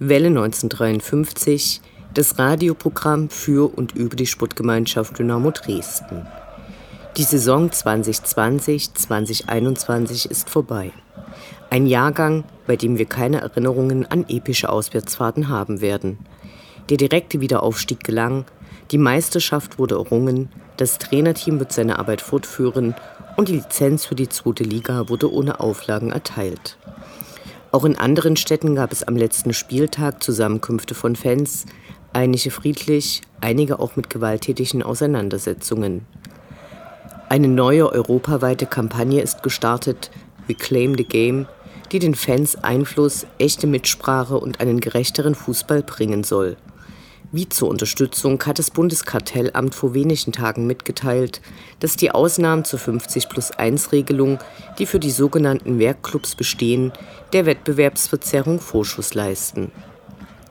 Welle 1953, das Radioprogramm für und über die Sportgemeinschaft Dynamo Dresden. Die Saison 2020-2021 ist vorbei. Ein Jahrgang, bei dem wir keine Erinnerungen an epische Auswärtsfahrten haben werden. Der direkte Wiederaufstieg gelang, die Meisterschaft wurde errungen, das Trainerteam wird seine Arbeit fortführen und die Lizenz für die zweite Liga wurde ohne Auflagen erteilt. Auch in anderen Städten gab es am letzten Spieltag Zusammenkünfte von Fans, einige friedlich, einige auch mit gewalttätigen Auseinandersetzungen. Eine neue europaweite Kampagne ist gestartet, Reclaim the Game, die den Fans Einfluss, echte Mitsprache und einen gerechteren Fußball bringen soll. Wie zur Unterstützung hat das Bundeskartellamt vor wenigen Tagen mitgeteilt, dass die Ausnahmen zur 50 plus 1 Regelung, die für die sogenannten Werkclubs bestehen, der Wettbewerbsverzerrung Vorschuss leisten.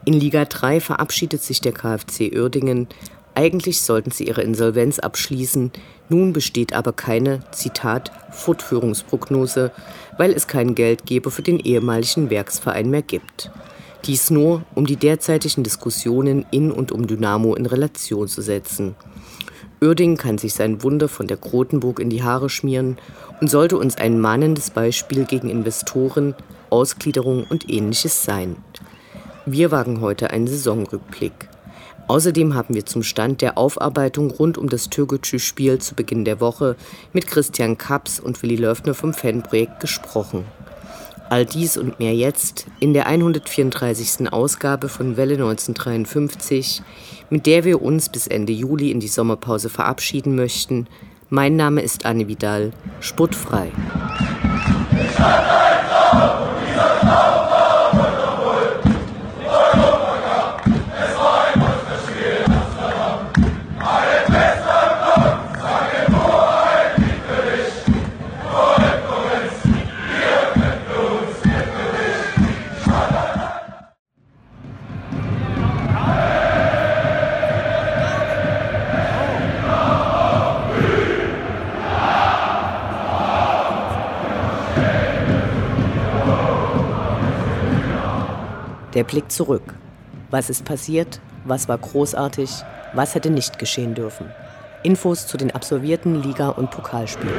In Liga 3 verabschiedet sich der KfC Uerdingen. Eigentlich sollten sie ihre Insolvenz abschließen. Nun besteht aber keine, Zitat, Fortführungsprognose, weil es keinen Geldgeber für den ehemaligen Werksverein mehr gibt. Dies nur, um die derzeitigen Diskussionen in und um Dynamo in Relation zu setzen. Oerding kann sich sein Wunder von der Grotenburg in die Haare schmieren und sollte uns ein mahnendes Beispiel gegen Investoren, Ausgliederung und ähnliches sein. Wir wagen heute einen Saisonrückblick. Außerdem haben wir zum Stand der Aufarbeitung rund um das Türkgücü-Spiel zu Beginn der Woche mit Christian Kaps und Willi Löfner vom Fanprojekt gesprochen. All dies und mehr jetzt in der 134. Ausgabe von Welle 1953, mit der wir uns bis Ende Juli in die Sommerpause verabschieden möchten. Mein Name ist Anne Vidal, sportfrei. Der Blick zurück. Was ist passiert? Was war großartig? Was hätte nicht geschehen dürfen? Infos zu den absolvierten Liga- und Pokalspielen.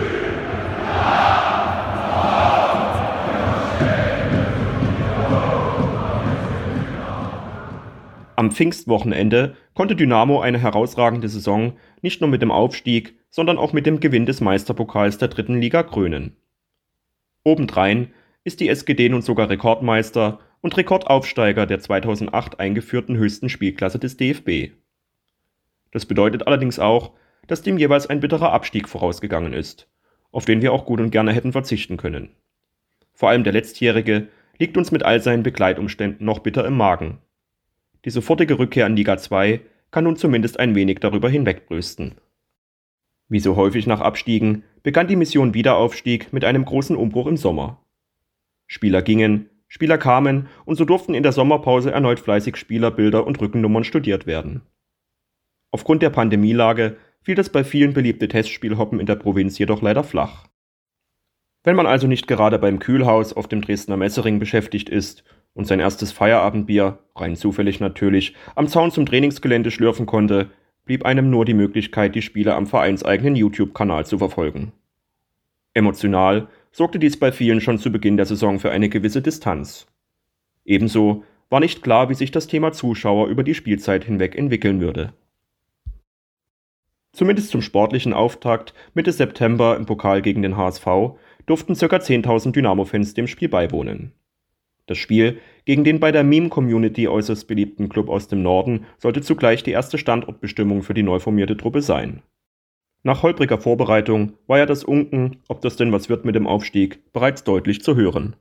Am Pfingstwochenende konnte Dynamo eine herausragende Saison nicht nur mit dem Aufstieg, sondern auch mit dem Gewinn des Meisterpokals der dritten Liga krönen. Obendrein ist die SGD nun sogar Rekordmeister und Rekordaufsteiger der 2008 eingeführten höchsten Spielklasse des DFB. Das bedeutet allerdings auch, dass dem jeweils ein bitterer Abstieg vorausgegangen ist, auf den wir auch gut und gerne hätten verzichten können. Vor allem der letztjährige liegt uns mit all seinen Begleitumständen noch bitter im Magen. Die sofortige Rückkehr an Liga 2 kann nun zumindest ein wenig darüber hinwegbrüsten. Wie so häufig nach Abstiegen begann die Mission Wiederaufstieg mit einem großen Umbruch im Sommer. Spieler gingen, Spieler kamen und so durften in der Sommerpause erneut fleißig Spielerbilder und Rückennummern studiert werden. Aufgrund der Pandemielage fiel das bei vielen beliebte Testspielhoppen in der Provinz jedoch leider flach. Wenn man also nicht gerade beim Kühlhaus auf dem Dresdner Messering beschäftigt ist und sein erstes Feierabendbier, rein zufällig natürlich, am Zaun zum Trainingsgelände schlürfen konnte, blieb einem nur die Möglichkeit, die Spiele am vereinseigenen YouTube-Kanal zu verfolgen. Emotional sorgte dies bei vielen schon zu Beginn der Saison für eine gewisse Distanz. Ebenso war nicht klar, wie sich das Thema Zuschauer über die Spielzeit hinweg entwickeln würde. Zumindest zum sportlichen Auftakt Mitte September im Pokal gegen den HSV durften ca. 10.000 Dynamo-Fans dem Spiel beiwohnen. Das Spiel gegen den bei der Meme-Community äußerst beliebten Club aus dem Norden sollte zugleich die erste Standortbestimmung für die neu formierte Truppe sein. Nach holpriger Vorbereitung war ja das Unken, ob das denn was wird mit dem Aufstieg, bereits deutlich zu hören.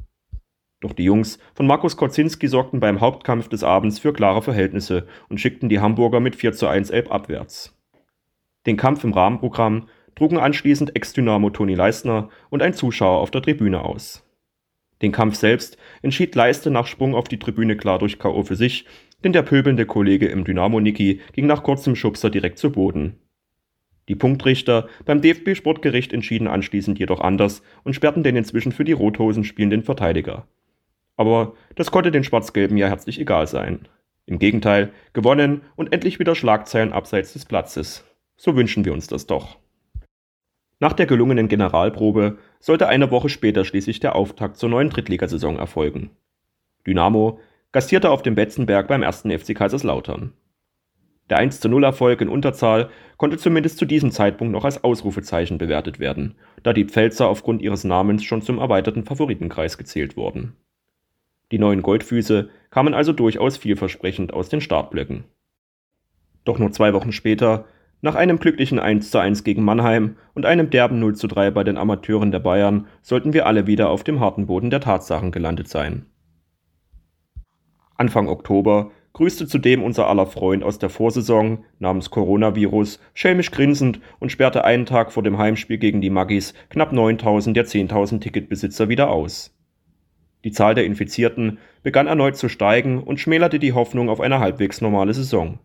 Doch die Jungs von Markus Kocinski sorgten beim Hauptkampf des Abends für klare Verhältnisse und schickten die Hamburger mit 4 zu 1 Elb abwärts. Den Kampf im Rahmenprogramm trugen anschließend Ex-Dynamo Toni Leistner und ein Zuschauer auf der Tribüne aus. Den Kampf selbst entschied Leiste nach Sprung auf die Tribüne klar durch K.O. für sich, denn der pöbelnde Kollege im Dynamo Niki ging nach kurzem Schubser direkt zu Boden. Die Punktrichter beim DFB-Sportgericht entschieden anschließend jedoch anders und sperrten den inzwischen für die Rothosen spielenden Verteidiger. Aber das konnte den Schwarz-Gelben ja herzlich egal sein. Im Gegenteil, gewonnen und endlich wieder Schlagzeilen abseits des Platzes. So wünschen wir uns das doch. Nach der gelungenen Generalprobe sollte eine Woche später schließlich der Auftakt zur neuen Drittligasaison erfolgen. Dynamo gastierte auf dem Betzenberg beim ersten FC Kaiserslautern. Der 1-0 Erfolg in Unterzahl konnte zumindest zu diesem Zeitpunkt noch als Ausrufezeichen bewertet werden, da die Pfälzer aufgrund ihres Namens schon zum erweiterten Favoritenkreis gezählt wurden. Die neuen Goldfüße kamen also durchaus vielversprechend aus den Startblöcken. Doch nur zwei Wochen später nach einem glücklichen 1:1 gegen Mannheim und einem derben 0:3 bei den Amateuren der Bayern sollten wir alle wieder auf dem harten Boden der Tatsachen gelandet sein. Anfang Oktober grüßte zudem unser aller Freund aus der Vorsaison namens Coronavirus schelmisch grinsend und sperrte einen Tag vor dem Heimspiel gegen die Maggis knapp 9000 der 10.000 Ticketbesitzer wieder aus. Die Zahl der Infizierten begann erneut zu steigen und schmälerte die Hoffnung auf eine halbwegs normale Saison.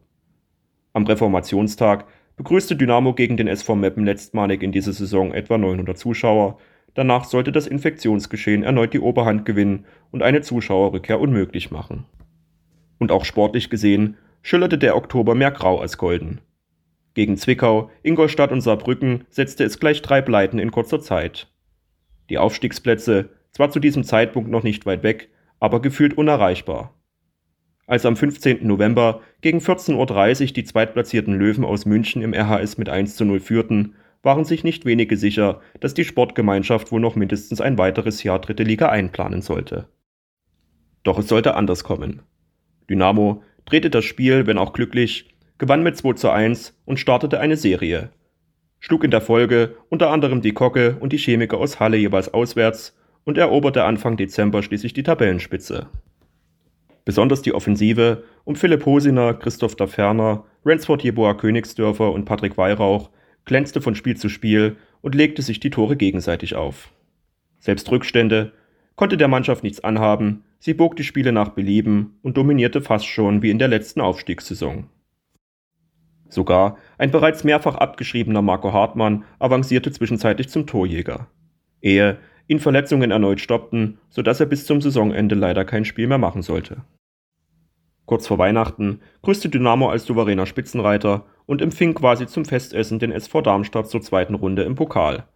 Am Reformationstag begrüßte Dynamo gegen den SV Meppen letztmalig in dieser Saison etwa 900 Zuschauer. Danach sollte das Infektionsgeschehen erneut die Oberhand gewinnen und eine Zuschauerrückkehr unmöglich machen. Und auch sportlich gesehen schillerte der Oktober mehr grau als golden. Gegen Zwickau, Ingolstadt und Saarbrücken setzte es gleich drei Pleiten in kurzer Zeit. Die Aufstiegsplätze, zwar zu diesem Zeitpunkt noch nicht weit weg, aber gefühlt unerreichbar. Als am 15. November gegen 14.30 Uhr die zweitplatzierten Löwen aus München im RHS mit 1 zu 0 führten, waren sich nicht wenige sicher, dass die Sportgemeinschaft wohl noch mindestens ein weiteres Jahr dritte Liga einplanen sollte. Doch es sollte anders kommen. Dynamo drehte das Spiel, wenn auch glücklich, gewann mit 2 zu 1 und startete eine Serie. Schlug in der Folge unter anderem die Kocke und die Chemiker aus Halle jeweils auswärts und eroberte Anfang Dezember schließlich die Tabellenspitze. Besonders die Offensive um Philipp Hosiner, Christoph Daferner, Ransford Jeboa Königsdörfer und Patrick Weihrauch glänzte von Spiel zu Spiel und legte sich die Tore gegenseitig auf. Selbst Rückstände konnte der Mannschaft nichts anhaben, sie bog die Spiele nach Belieben und dominierte fast schon wie in der letzten Aufstiegssaison. Sogar ein bereits mehrfach abgeschriebener Marco Hartmann avancierte zwischenzeitlich zum Torjäger. Ehe ihn Verletzungen erneut stoppten, sodass er bis zum Saisonende leider kein Spiel mehr machen sollte. Kurz vor Weihnachten grüßte Dynamo als souveräner Spitzenreiter und empfing quasi zum Festessen den SV Darmstadt zur zweiten Runde im Pokal.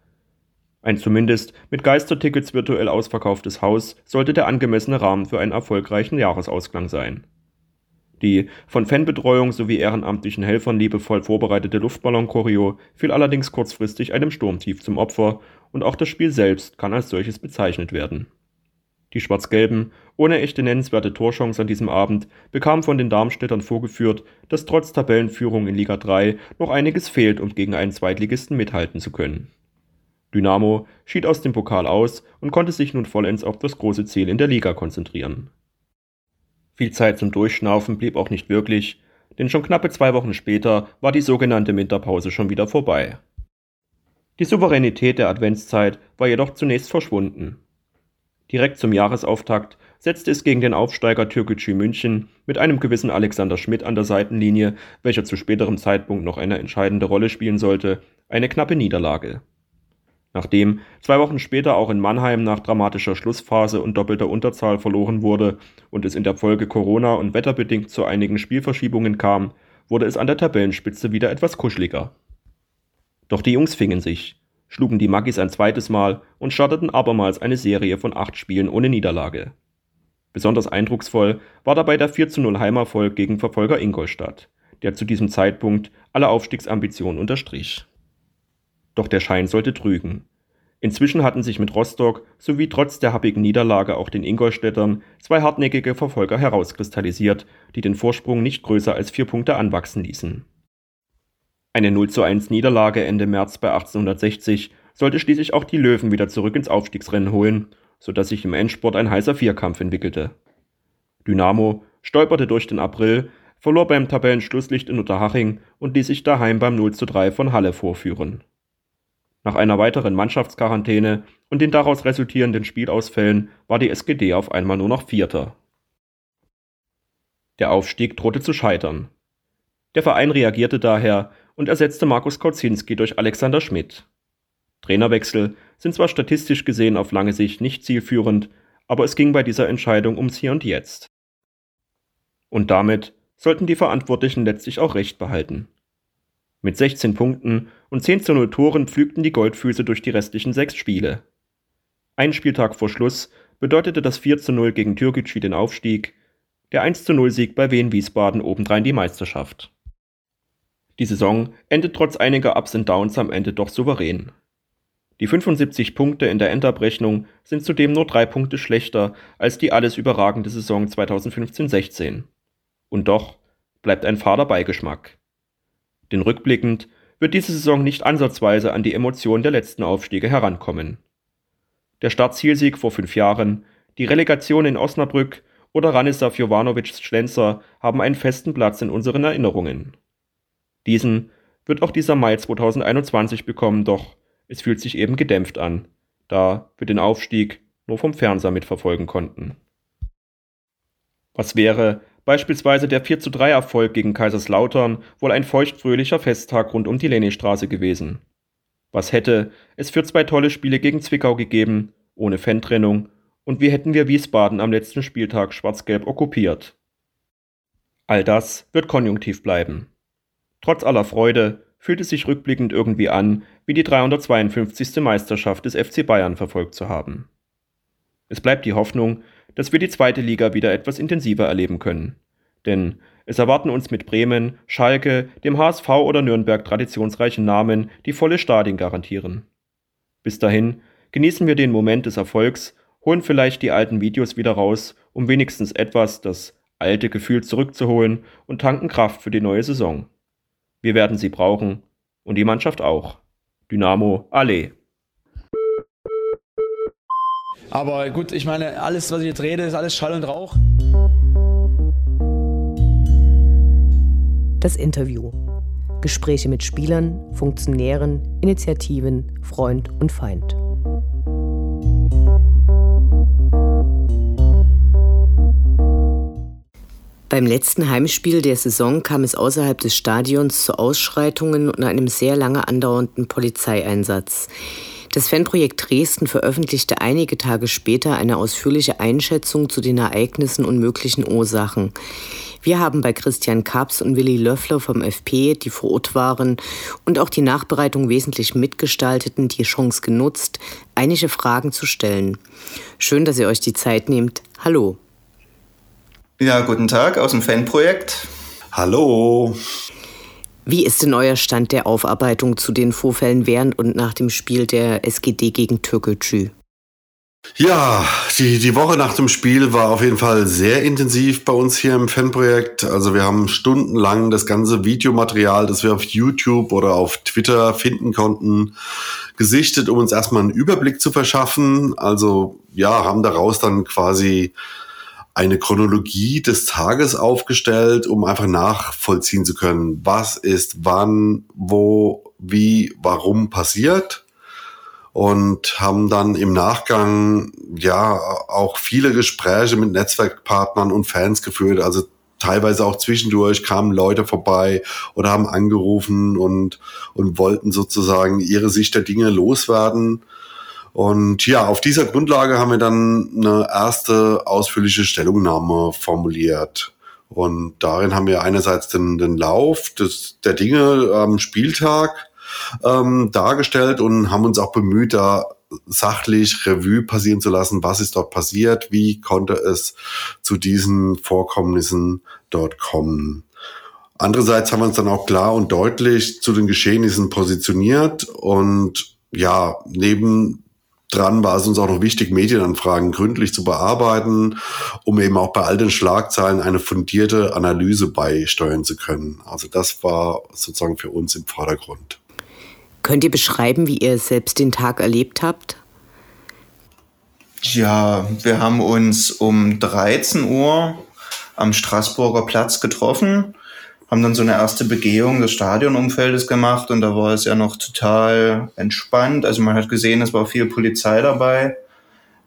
Ein zumindest mit Geistertickets virtuell ausverkauftes Haus sollte der angemessene Rahmen für einen erfolgreichen Jahresausklang sein. Die von Fanbetreuung sowie ehrenamtlichen Helfern liebevoll vorbereitete Luftballon-Choreo fiel allerdings kurzfristig einem Sturmtief zum Opfer und auch das Spiel selbst kann als solches bezeichnet werden. Die Schwarz-Gelben, ohne echte nennenswerte Torchance an diesem Abend, bekamen von den Darmstädtern vorgeführt, dass trotz Tabellenführung in Liga 3 noch einiges fehlt, um gegen einen Zweitligisten mithalten zu können. Dynamo schied aus dem Pokal aus und konnte sich nun vollends auf das große Ziel in der Liga konzentrieren. Viel Zeit zum Durchschnaufen blieb auch nicht wirklich, denn schon knappe zwei Wochen später war die sogenannte Winterpause schon wieder vorbei. Die Souveränität der Adventszeit war jedoch zunächst verschwunden. Direkt zum Jahresauftakt setzte es gegen den Aufsteiger Türkgücü München mit einem gewissen Alexander Schmidt an der Seitenlinie, welcher zu späterem Zeitpunkt noch eine entscheidende Rolle spielen sollte, eine knappe Niederlage. Nachdem zwei Wochen später auch in Mannheim nach dramatischer Schlussphase und doppelter Unterzahl verloren wurde und es in der Folge Corona und wetterbedingt zu einigen Spielverschiebungen kam, wurde es an der Tabellenspitze wieder etwas kuscheliger. Doch die Jungs fingen sich, schlugen die Maggis ein zweites Mal und starteten abermals eine Serie von acht Spielen ohne Niederlage. Besonders eindrucksvoll war dabei der 4 0 Heimerfolg gegen Verfolger Ingolstadt, der zu diesem Zeitpunkt alle Aufstiegsambitionen unterstrich. Doch der Schein sollte trügen. Inzwischen hatten sich mit Rostock sowie trotz der happigen Niederlage auch den Ingolstädtern zwei hartnäckige Verfolger herauskristallisiert, die den Vorsprung nicht größer als vier Punkte anwachsen ließen. Eine 0:1 Niederlage Ende März bei 1860 sollte schließlich auch die Löwen wieder zurück ins Aufstiegsrennen holen, sodass sich im Endspurt ein heißer Vierkampf entwickelte. Dynamo stolperte durch den April, verlor beim Tabellenschlusslicht in Unterhaching und ließ sich daheim beim 0:3 von Halle vorführen nach einer weiteren Mannschaftsquarantäne und den daraus resultierenden Spielausfällen war die SGD auf einmal nur noch Vierter. Der Aufstieg drohte zu scheitern. Der Verein reagierte daher und ersetzte Markus Kauzinski durch Alexander Schmidt. Trainerwechsel sind zwar statistisch gesehen auf lange Sicht nicht zielführend, aber es ging bei dieser Entscheidung ums Hier und Jetzt. Und damit sollten die Verantwortlichen letztlich auch recht behalten. Mit 16 Punkten und 10 zu 0 Toren pflügten die Goldfüße durch die restlichen sechs Spiele. Ein Spieltag vor Schluss bedeutete das 4 zu 0 gegen Türkgücü den Aufstieg, der 1 zu 0 Sieg bei Wien Wiesbaden obendrein die Meisterschaft. Die Saison endet trotz einiger Ups und Downs am Ende doch souverän. Die 75 Punkte in der Endabrechnung sind zudem nur drei Punkte schlechter als die alles überragende Saison 2015-16. Und doch bleibt ein fader Beigeschmack. Denn rückblickend wird diese Saison nicht ansatzweise an die Emotionen der letzten Aufstiege herankommen. Der Startzielsieg vor fünf Jahren, die Relegation in Osnabrück oder Ranislav Jovanovics Schlenzer haben einen festen Platz in unseren Erinnerungen. Diesen wird auch dieser Mai 2021 bekommen, doch es fühlt sich eben gedämpft an, da wir den Aufstieg nur vom Fernseher mitverfolgen konnten. Was wäre, Beispielsweise der 4 zu 3 Erfolg gegen Kaiserslautern wohl ein feuchtfröhlicher Festtag rund um die Lenistraße gewesen. Was hätte es für zwei tolle Spiele gegen Zwickau gegeben, ohne Fantrennung, und wie hätten wir Wiesbaden am letzten Spieltag schwarz-gelb okkupiert? All das wird konjunktiv bleiben. Trotz aller Freude fühlt es sich rückblickend irgendwie an, wie die 352. Meisterschaft des FC Bayern verfolgt zu haben. Es bleibt die Hoffnung, dass wir die zweite Liga wieder etwas intensiver erleben können. Denn es erwarten uns mit Bremen, Schalke, dem HSV oder Nürnberg traditionsreichen Namen, die volle Stadien garantieren. Bis dahin genießen wir den Moment des Erfolgs, holen vielleicht die alten Videos wieder raus, um wenigstens etwas das alte Gefühl zurückzuholen und tanken Kraft für die neue Saison. Wir werden sie brauchen und die Mannschaft auch. Dynamo Allee. Aber gut, ich meine, alles, was ich jetzt rede, ist alles Schall und Rauch. Das Interview. Gespräche mit Spielern, Funktionären, Initiativen, Freund und Feind. Beim letzten Heimspiel der Saison kam es außerhalb des Stadions zu Ausschreitungen und einem sehr lange andauernden Polizeieinsatz. Das Fanprojekt Dresden veröffentlichte einige Tage später eine ausführliche Einschätzung zu den Ereignissen und möglichen Ursachen. Wir haben bei Christian Kaps und Willi Löffler vom FP, die vor Ort waren und auch die Nachbereitung wesentlich mitgestalteten, die Chance genutzt, einige Fragen zu stellen. Schön, dass ihr euch die Zeit nehmt. Hallo. Ja, guten Tag aus dem Fanprojekt. Hallo. Wie ist denn euer Stand der Aufarbeitung zu den Vorfällen während und nach dem Spiel der SGD gegen Türkgücü? Ja, die, die Woche nach dem Spiel war auf jeden Fall sehr intensiv bei uns hier im Fanprojekt. Also wir haben stundenlang das ganze Videomaterial, das wir auf YouTube oder auf Twitter finden konnten, gesichtet, um uns erstmal einen Überblick zu verschaffen. Also ja, haben daraus dann quasi eine Chronologie des Tages aufgestellt, um einfach nachvollziehen zu können, was ist wann, wo, wie, warum passiert. Und haben dann im Nachgang ja auch viele Gespräche mit Netzwerkpartnern und Fans geführt. Also teilweise auch zwischendurch kamen Leute vorbei oder haben angerufen und, und wollten sozusagen ihre Sicht der Dinge loswerden. Und ja, auf dieser Grundlage haben wir dann eine erste ausführliche Stellungnahme formuliert. Und darin haben wir einerseits den, den Lauf des, der Dinge am Spieltag ähm, dargestellt und haben uns auch bemüht, da sachlich Revue passieren zu lassen, was ist dort passiert, wie konnte es zu diesen Vorkommnissen dort kommen. Andererseits haben wir uns dann auch klar und deutlich zu den Geschehnissen positioniert und ja, neben dran war es uns auch noch wichtig, Medienanfragen gründlich zu bearbeiten, um eben auch bei all den Schlagzeilen eine fundierte Analyse beisteuern zu können. Also das war sozusagen für uns im Vordergrund. Könnt ihr beschreiben, wie ihr selbst den Tag erlebt habt? Ja, wir haben uns um 13 Uhr am Straßburger Platz getroffen, haben dann so eine erste Begehung des Stadionumfeldes gemacht und da war es ja noch total entspannt. Also man hat gesehen, es war viel Polizei dabei.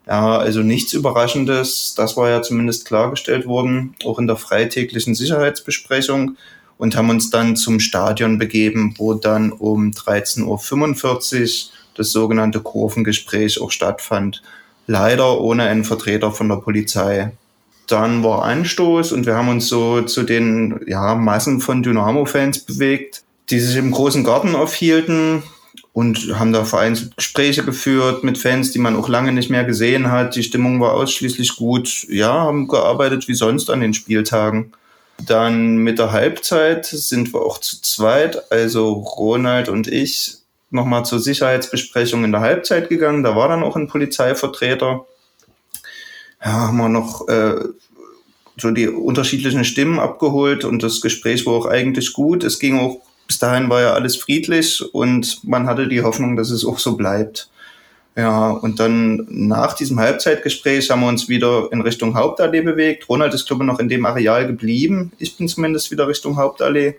Ja, also nichts Überraschendes. Das war ja zumindest klargestellt worden, auch in der freitäglichen Sicherheitsbesprechung und haben uns dann zum Stadion begeben, wo dann um 13.45 Uhr das sogenannte Kurvengespräch auch stattfand. Leider ohne einen Vertreter von der Polizei. Dann war Anstoß und wir haben uns so zu den ja, Massen von Dynamo-Fans bewegt, die sich im großen Garten aufhielten und haben da vereinzelt Gespräche geführt mit Fans, die man auch lange nicht mehr gesehen hat. Die Stimmung war ausschließlich gut. Ja, haben gearbeitet wie sonst an den Spieltagen. Dann mit der Halbzeit sind wir auch zu zweit, also Ronald und ich, nochmal zur Sicherheitsbesprechung in der Halbzeit gegangen. Da war dann auch ein Polizeivertreter. Ja, haben wir noch äh, so die unterschiedlichen Stimmen abgeholt und das Gespräch war auch eigentlich gut. Es ging auch, bis dahin war ja alles friedlich und man hatte die Hoffnung, dass es auch so bleibt. Ja, und dann nach diesem Halbzeitgespräch haben wir uns wieder in Richtung Hauptallee bewegt. Ronald ist, glaube ich, noch in dem Areal geblieben. Ich bin zumindest wieder Richtung Hauptallee.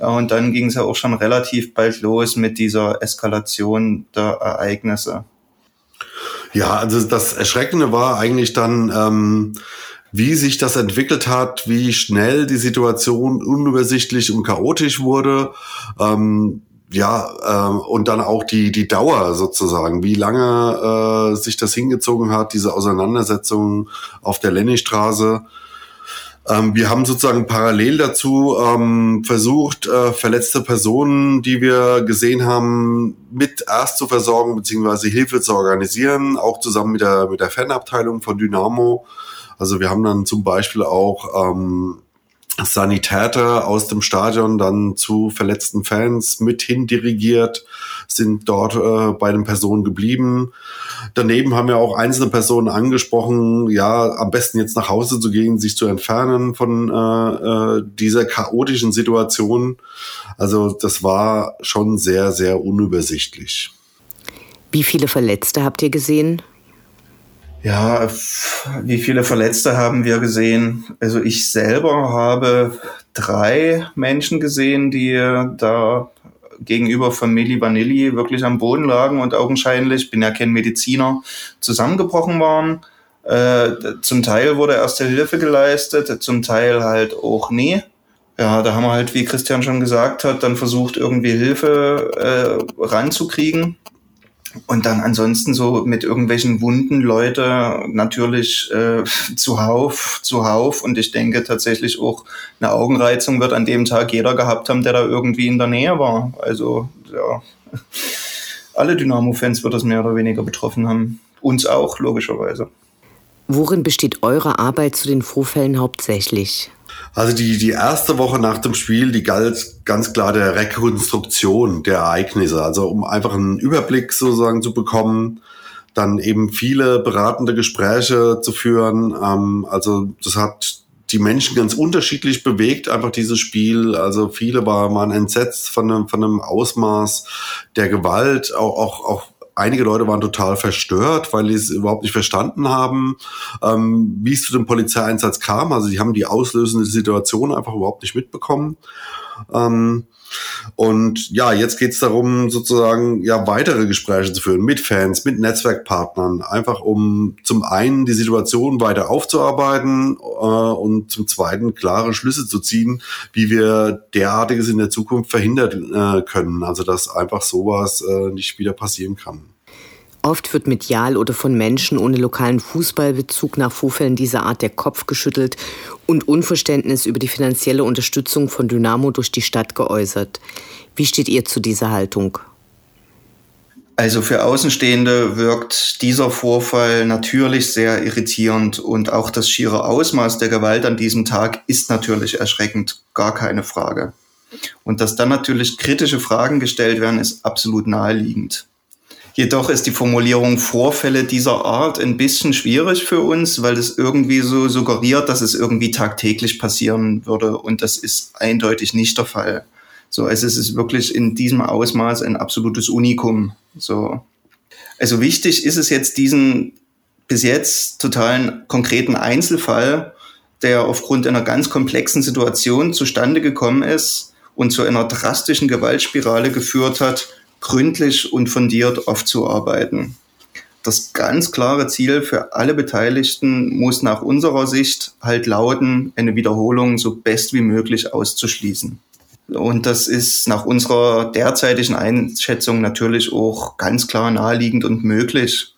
Ja, und dann ging es ja auch schon relativ bald los mit dieser Eskalation der Ereignisse. Ja, also das Erschreckende war eigentlich dann, ähm, wie sich das entwickelt hat, wie schnell die Situation unübersichtlich und chaotisch wurde. Ähm, ja, ähm, und dann auch die, die Dauer sozusagen, wie lange äh, sich das hingezogen hat, diese Auseinandersetzung auf der Lennystraße. Ähm, wir haben sozusagen parallel dazu ähm, versucht, äh, verletzte Personen, die wir gesehen haben, mit erst zu versorgen beziehungsweise Hilfe zu organisieren, auch zusammen mit der, mit der Fanabteilung von Dynamo. Also wir haben dann zum Beispiel auch ähm, Sanitäter aus dem Stadion dann zu verletzten Fans mit hindirigiert, sind dort äh, bei den Personen geblieben. Daneben haben wir auch einzelne Personen angesprochen, ja, am besten jetzt nach Hause zu gehen, sich zu entfernen von äh, äh, dieser chaotischen Situation. Also das war schon sehr, sehr unübersichtlich. Wie viele Verletzte habt ihr gesehen? Ja, wie viele Verletzte haben wir gesehen? Also ich selber habe drei Menschen gesehen, die da gegenüber von Meli Vanilli wirklich am Boden lagen und augenscheinlich, bin ja kein Mediziner, zusammengebrochen waren. Äh, zum Teil wurde erste Hilfe geleistet, zum Teil halt auch nie. Ja, da haben wir halt, wie Christian schon gesagt hat, dann versucht, irgendwie Hilfe äh, ranzukriegen. Und dann ansonsten so mit irgendwelchen wunden Leute natürlich äh, zuhauf, zuhauf. Und ich denke tatsächlich auch eine Augenreizung wird an dem Tag jeder gehabt haben, der da irgendwie in der Nähe war. Also ja, alle Dynamo-Fans wird das mehr oder weniger betroffen haben. Uns auch, logischerweise. Worin besteht eure Arbeit zu den Vorfällen hauptsächlich? Also die, die erste Woche nach dem Spiel, die galt ganz klar der Rekonstruktion der Ereignisse. Also um einfach einen Überblick sozusagen zu bekommen, dann eben viele beratende Gespräche zu führen. Ähm, also das hat die Menschen ganz unterschiedlich bewegt, einfach dieses Spiel. Also viele waren entsetzt von einem, von einem Ausmaß der Gewalt, auch, auch, auch einige Leute waren total verstört, weil sie es überhaupt nicht verstanden haben, ähm, wie es zu dem Polizeieinsatz kam. Also die haben die auslösende Situation einfach überhaupt nicht mitbekommen. Ähm, und ja, jetzt geht es darum, sozusagen ja weitere Gespräche zu führen mit Fans, mit Netzwerkpartnern, einfach um zum einen die Situation weiter aufzuarbeiten äh, und zum zweiten klare Schlüsse zu ziehen, wie wir derartiges in der Zukunft verhindern äh, können. Also dass einfach sowas äh, nicht wieder passieren kann. Oft wird medial oder von Menschen ohne lokalen Fußballbezug nach Vorfällen dieser Art der Kopf geschüttelt und Unverständnis über die finanzielle Unterstützung von Dynamo durch die Stadt geäußert. Wie steht ihr zu dieser Haltung? Also für Außenstehende wirkt dieser Vorfall natürlich sehr irritierend und auch das schiere Ausmaß der Gewalt an diesem Tag ist natürlich erschreckend, gar keine Frage. Und dass dann natürlich kritische Fragen gestellt werden, ist absolut naheliegend. Jedoch ist die Formulierung Vorfälle dieser Art ein bisschen schwierig für uns, weil es irgendwie so suggeriert, dass es irgendwie tagtäglich passieren würde. Und das ist eindeutig nicht der Fall. So, also es ist wirklich in diesem Ausmaß ein absolutes Unikum. So. Also wichtig ist es jetzt diesen bis jetzt totalen konkreten Einzelfall, der aufgrund einer ganz komplexen Situation zustande gekommen ist und zu einer drastischen Gewaltspirale geführt hat, gründlich und fundiert aufzuarbeiten. Das ganz klare Ziel für alle Beteiligten muss nach unserer Sicht halt lauten, eine Wiederholung so best wie möglich auszuschließen. Und das ist nach unserer derzeitigen Einschätzung natürlich auch ganz klar naheliegend und möglich.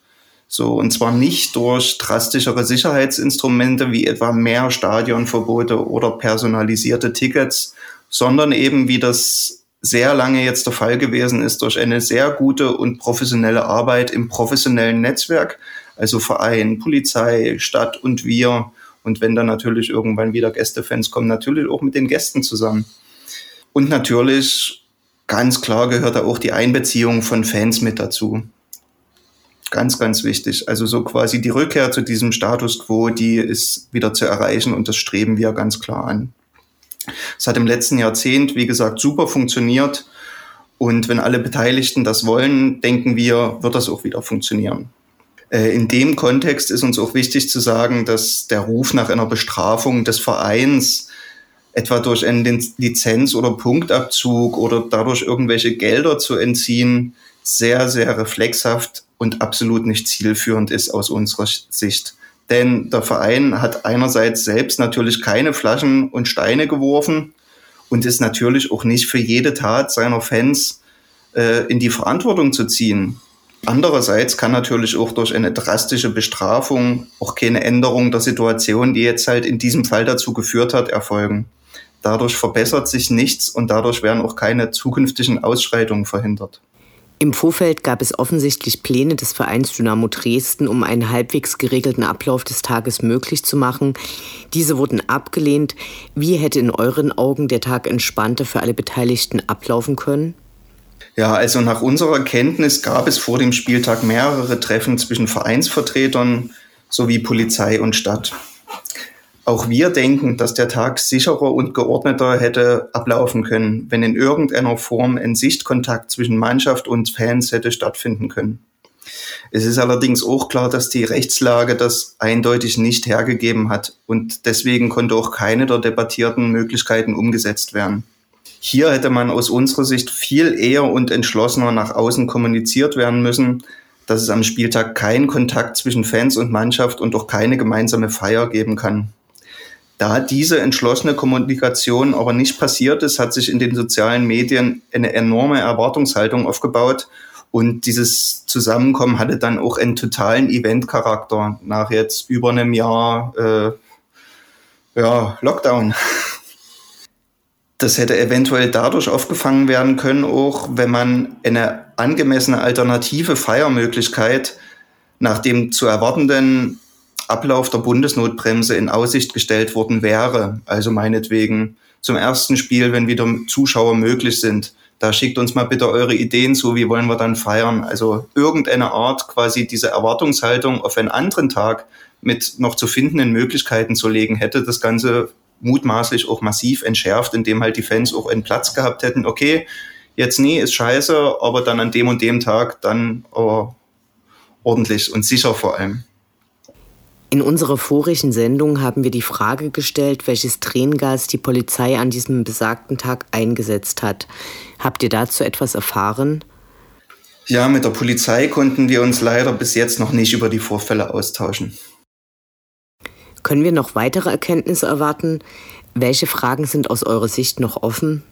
So, und zwar nicht durch drastischere Sicherheitsinstrumente wie etwa mehr Stadionverbote oder personalisierte Tickets, sondern eben wie das sehr lange jetzt der Fall gewesen ist, durch eine sehr gute und professionelle Arbeit im professionellen Netzwerk, also Verein, Polizei, Stadt und wir. Und wenn dann natürlich irgendwann wieder Gästefans kommen, natürlich auch mit den Gästen zusammen. Und natürlich, ganz klar gehört da auch die Einbeziehung von Fans mit dazu. Ganz, ganz wichtig. Also so quasi die Rückkehr zu diesem Status quo, die ist wieder zu erreichen und das streben wir ganz klar an. Es hat im letzten Jahrzehnt, wie gesagt, super funktioniert. Und wenn alle Beteiligten das wollen, denken wir, wird das auch wieder funktionieren. Äh, in dem Kontext ist uns auch wichtig zu sagen, dass der Ruf nach einer Bestrafung des Vereins etwa durch einen Lizenz- oder Punktabzug oder dadurch irgendwelche Gelder zu entziehen, sehr, sehr reflexhaft und absolut nicht zielführend ist aus unserer Sicht. Denn der Verein hat einerseits selbst natürlich keine Flaschen und Steine geworfen und ist natürlich auch nicht für jede Tat seiner Fans äh, in die Verantwortung zu ziehen. Andererseits kann natürlich auch durch eine drastische Bestrafung auch keine Änderung der Situation, die jetzt halt in diesem Fall dazu geführt hat, erfolgen. Dadurch verbessert sich nichts und dadurch werden auch keine zukünftigen Ausschreitungen verhindert. Im Vorfeld gab es offensichtlich Pläne des Vereins Dynamo Dresden, um einen halbwegs geregelten Ablauf des Tages möglich zu machen. Diese wurden abgelehnt. Wie hätte in euren Augen der Tag entspannter für alle Beteiligten ablaufen können? Ja, also nach unserer Kenntnis gab es vor dem Spieltag mehrere Treffen zwischen Vereinsvertretern sowie Polizei und Stadt. Auch wir denken, dass der Tag sicherer und geordneter hätte ablaufen können, wenn in irgendeiner Form ein Sichtkontakt zwischen Mannschaft und Fans hätte stattfinden können. Es ist allerdings auch klar, dass die Rechtslage das eindeutig nicht hergegeben hat und deswegen konnte auch keine der debattierten Möglichkeiten umgesetzt werden. Hier hätte man aus unserer Sicht viel eher und entschlossener nach außen kommuniziert werden müssen, dass es am Spieltag keinen Kontakt zwischen Fans und Mannschaft und auch keine gemeinsame Feier geben kann. Da diese entschlossene Kommunikation aber nicht passiert ist, hat sich in den sozialen Medien eine enorme Erwartungshaltung aufgebaut. Und dieses Zusammenkommen hatte dann auch einen totalen Eventcharakter nach jetzt über einem Jahr äh, ja, Lockdown. Das hätte eventuell dadurch aufgefangen werden können, auch wenn man eine angemessene alternative Feiermöglichkeit nach dem zu erwartenden Ablauf der Bundesnotbremse in Aussicht gestellt worden wäre. Also meinetwegen zum ersten Spiel, wenn wieder Zuschauer möglich sind. Da schickt uns mal bitte eure Ideen zu, wie wollen wir dann feiern. Also irgendeine Art quasi diese Erwartungshaltung auf einen anderen Tag mit noch zu findenden Möglichkeiten zu legen, hätte das Ganze mutmaßlich auch massiv entschärft, indem halt die Fans auch einen Platz gehabt hätten. Okay, jetzt nie ist scheiße, aber dann an dem und dem Tag dann aber ordentlich und sicher vor allem. In unserer vorigen Sendung haben wir die Frage gestellt, welches Tränengas die Polizei an diesem besagten Tag eingesetzt hat. Habt ihr dazu etwas erfahren? Ja, mit der Polizei konnten wir uns leider bis jetzt noch nicht über die Vorfälle austauschen. Können wir noch weitere Erkenntnisse erwarten? Welche Fragen sind aus eurer Sicht noch offen?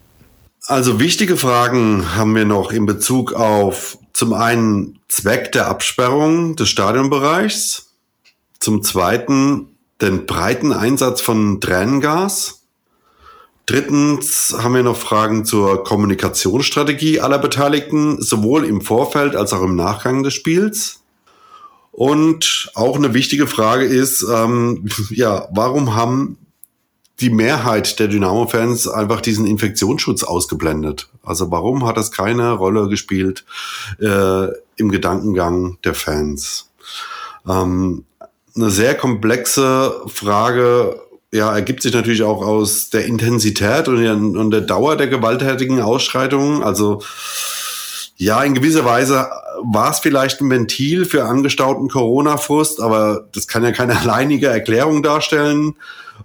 Also wichtige Fragen haben wir noch in Bezug auf zum einen Zweck der Absperrung des Stadionbereichs, zum Zweiten den breiten Einsatz von Tränengas. Drittens haben wir noch Fragen zur Kommunikationsstrategie aller Beteiligten, sowohl im Vorfeld als auch im Nachgang des Spiels. Und auch eine wichtige Frage ist, ähm, ja, warum haben die Mehrheit der Dynamo-Fans einfach diesen Infektionsschutz ausgeblendet. Also warum hat das keine Rolle gespielt äh, im Gedankengang der Fans. Ähm, eine sehr komplexe Frage ja, ergibt sich natürlich auch aus der Intensität und der, und der Dauer der gewalttätigen Ausschreitungen. Also ja, in gewisser Weise war es vielleicht ein Ventil für angestauten Corona-Frust, aber das kann ja keine alleinige Erklärung darstellen.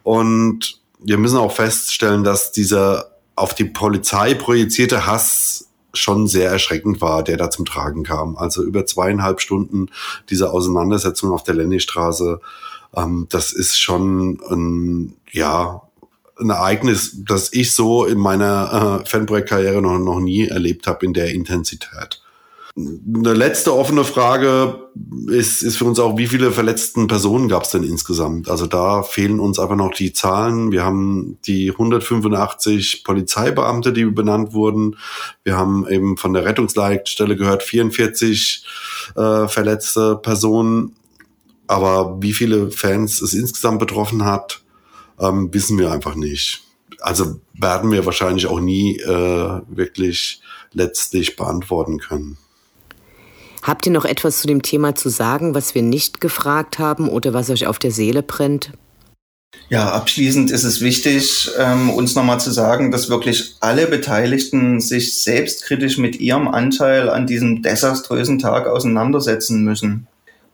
Und wir müssen auch feststellen, dass dieser auf die Polizei projizierte Hass schon sehr erschreckend war, der da zum Tragen kam. Also über zweieinhalb Stunden diese Auseinandersetzung auf der Lenny-Straße ähm, das ist schon ein, ja, ein Ereignis, das ich so in meiner äh, Fanprojekt-Karriere noch, noch nie erlebt habe in der Intensität. Eine letzte offene Frage ist, ist für uns auch, wie viele verletzten Personen gab es denn insgesamt? Also da fehlen uns einfach noch die Zahlen. Wir haben die 185 Polizeibeamte, die benannt wurden. Wir haben eben von der Rettungsleitstelle gehört, 44 äh, verletzte Personen. Aber wie viele Fans es insgesamt betroffen hat, ähm, wissen wir einfach nicht. Also werden wir wahrscheinlich auch nie äh, wirklich letztlich beantworten können. Habt ihr noch etwas zu dem Thema zu sagen, was wir nicht gefragt haben oder was euch auf der Seele brennt? Ja, abschließend ist es wichtig, ähm, uns nochmal zu sagen, dass wirklich alle Beteiligten sich selbstkritisch mit ihrem Anteil an diesem desaströsen Tag auseinandersetzen müssen.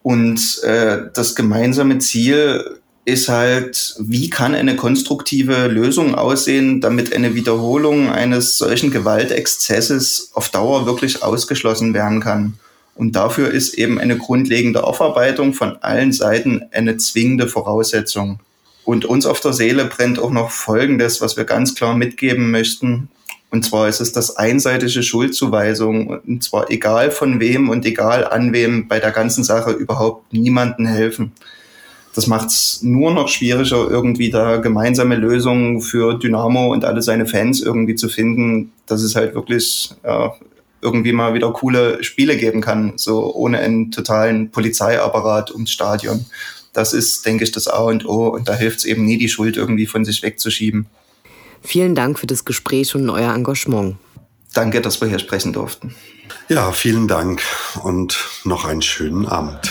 Und äh, das gemeinsame Ziel ist halt, wie kann eine konstruktive Lösung aussehen, damit eine Wiederholung eines solchen Gewaltexzesses auf Dauer wirklich ausgeschlossen werden kann. Und dafür ist eben eine grundlegende Aufarbeitung von allen Seiten eine zwingende Voraussetzung. Und uns auf der Seele brennt auch noch Folgendes, was wir ganz klar mitgeben möchten. Und zwar ist es das einseitige Schuldzuweisung, und zwar egal von wem und egal an wem bei der ganzen Sache überhaupt niemanden helfen. Das macht es nur noch schwieriger, irgendwie da gemeinsame Lösungen für Dynamo und alle seine Fans irgendwie zu finden, dass es halt wirklich ja, irgendwie mal wieder coole Spiele geben kann, so ohne einen totalen Polizeiapparat ums Stadion. Das ist, denke ich, das A und O und da hilft es eben nie, die Schuld irgendwie von sich wegzuschieben. Vielen Dank für das Gespräch und euer Engagement. Danke, dass wir hier sprechen durften. Ja, vielen Dank und noch einen schönen Abend.